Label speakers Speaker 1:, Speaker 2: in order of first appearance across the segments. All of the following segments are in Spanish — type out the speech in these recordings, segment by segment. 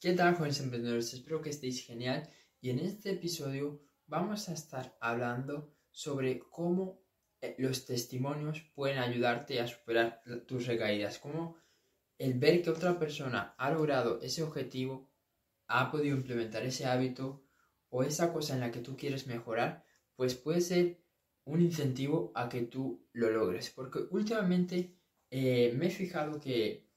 Speaker 1: ¿Qué tal, jóvenes emprendedores? Espero que estéis genial y en este episodio vamos a estar hablando sobre cómo eh, los testimonios pueden ayudarte a superar tus recaídas, cómo el ver que otra persona ha logrado ese objetivo, ha podido implementar ese hábito o esa cosa en la que tú quieres mejorar, pues puede ser un incentivo a que tú lo logres. Porque últimamente eh, me he fijado que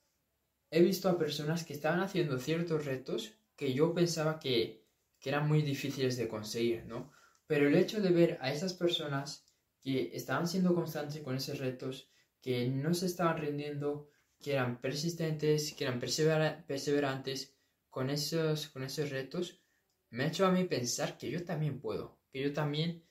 Speaker 1: he visto a personas que estaban haciendo ciertos retos que yo pensaba que, que eran muy difíciles de conseguir, ¿no? Pero el hecho de ver a esas personas que estaban siendo constantes con esos retos, que no se estaban rindiendo, que eran persistentes, que eran perseverantes con esos, con esos retos, me ha hecho a mí pensar que yo también puedo, que yo también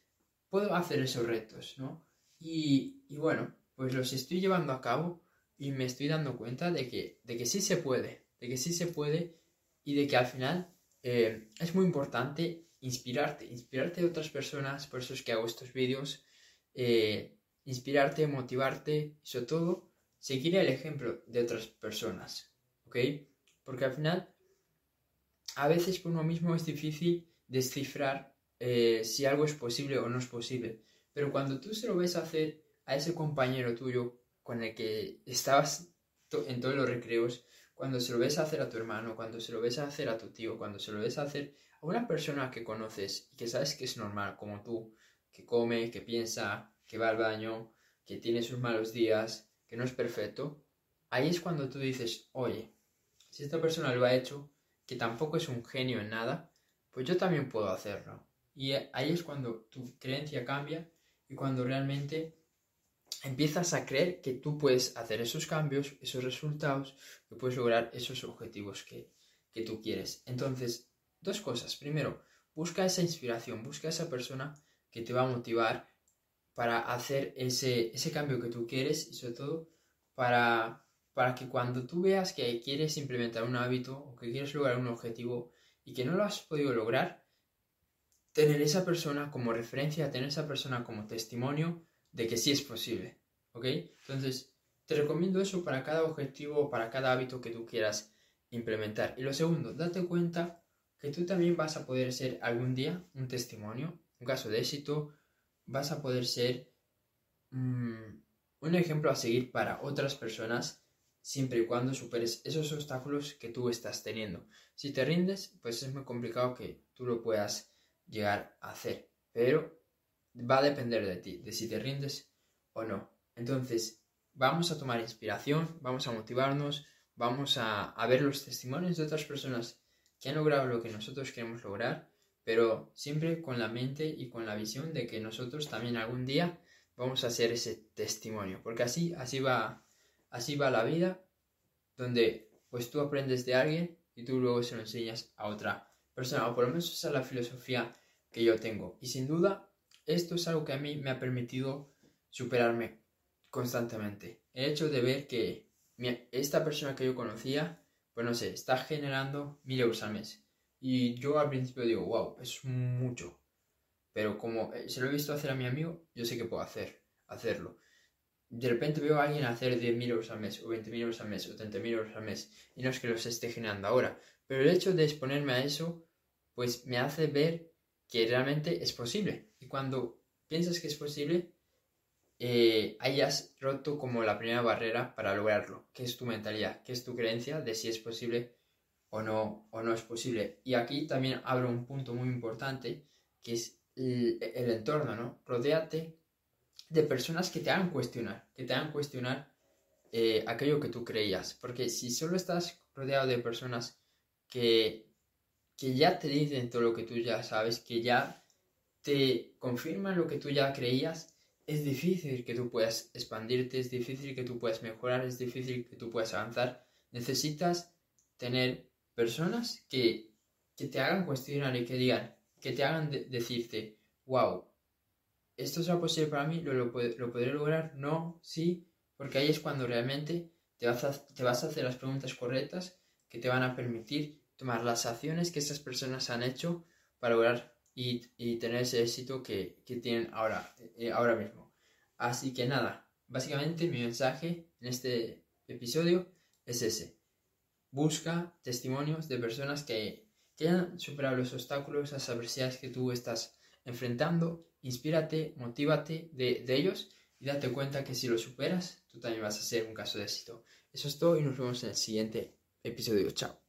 Speaker 1: puedo hacer esos retos, ¿no? Y, y bueno, pues los estoy llevando a cabo y me estoy dando cuenta de que, de que sí se puede, de que sí se puede y de que al final eh, es muy importante inspirarte, inspirarte de otras personas, por eso es que hago estos vídeos, eh, inspirarte, motivarte y sobre todo seguir el ejemplo de otras personas, ¿ok? Porque al final a veces por uno mismo es difícil descifrar eh, si algo es posible o no es posible, pero cuando tú se lo ves hacer a ese compañero tuyo con el que estabas en todos los recreos, cuando se lo ves hacer a tu hermano, cuando se lo ves hacer a tu tío, cuando se lo ves hacer a una persona que conoces y que sabes que es normal, como tú, que come, que piensa, que va al baño, que tiene sus malos días, que no es perfecto, ahí es cuando tú dices, oye, si esta persona lo ha hecho, que tampoco es un genio en nada, pues yo también puedo hacerlo. Y ahí es cuando tu creencia cambia y cuando realmente empiezas a creer que tú puedes hacer esos cambios, esos resultados, que puedes lograr esos objetivos que, tú quieres. Entonces, dos cosas. Primero, busca esa inspiración, busca esa persona que te va a motivar para hacer ese, ese cambio que tú quieres y sobre todo para, para que cuando tú veas que quieres implementar un hábito o que quieres lograr un objetivo y que no lo has podido lograr, tener esa persona como referencia, tener esa persona como testimonio de que sí es posible, ¿ok? Entonces, te recomiendo eso para cada objetivo para cada hábito que tú quieras implementar. Y lo segundo, date cuenta que tú también vas a poder ser algún día un testimonio, un caso de éxito, vas a poder ser mm, un ejemplo a seguir para otras personas siempre y cuando superes esos obstáculos que tú estás teniendo. Si te rindes, pues es muy complicado que tú lo puedas llegar a hacer. Pero va a depender de ti, de si te rindes o no. Entonces, vamos a tomar inspiración, vamos a motivarnos, vamos a, ver los testimonios de otras personas que han logrado lo que nosotros queremos lograr, pero siempre con la mente y con la visión de que nosotros también algún día vamos a ser ese testimonio, porque así, así va, así va la vida, donde pues tú aprendes de alguien y tú luego se lo enseñas a otra persona, o por lo menos esa es la filosofía que yo tengo. Y sin duda, esto es algo que a mí me ha permitido superarme constantemente. El hecho de ver que esta persona que yo conocía, pues no sé, está generando mil euros al mes. Y yo al principio digo, wow, es mucho. Pero como eh, se lo he visto hacer a mi amigo, yo sé que puedo hacer, hacerlo. De repente veo a alguien hacer 10.000 euros al mes, o 20.000 euros al mes, o 30.000 euros al mes, y no es que los esté generando ahora. Pero el hecho de exponerme a eso, pues me hace ver que realmente es posible. Y cuando piensas que es posible, eh, hayas roto como la primera barrera para lograrlo, que es tu mentalidad, que es tu creencia de si es posible o no, o no es posible. Y aquí también abro un punto muy importante, que es el, entorno, ¿no? Rodéate de personas que te hagan cuestionar, que te hagan cuestionar eh, aquello que tú creías. Porque si solo estás rodeado de personas que que ya te dicen todo lo que tú ya sabes, que ya te confirman lo que tú ya creías, es difícil que tú puedas expandirte, es difícil que tú puedas mejorar, es difícil que tú puedas avanzar. Necesitas tener personas que, te hagan cuestionar y que digan, que te hagan decirte, wow, ¿esto será posible para mí? ¿Lo, lo, podré lograr? No, sí, porque ahí es cuando realmente te vas, te vas a hacer las preguntas correctas que te van a permitir tomar las acciones que esas personas han hecho para lograr y, tener ese éxito que, tienen ahora, eh, ahora mismo. Así que nada, básicamente mi mensaje en este episodio es ese. busca testimonios de personas que, que hayan superado los obstáculos, las adversidades que tú estás enfrentando, inspírate, motívate de, de ellos y date cuenta que si lo superas, tú también vas a ser un caso de éxito. Eso es todo y nos vemos en el siguiente episodio. Chao.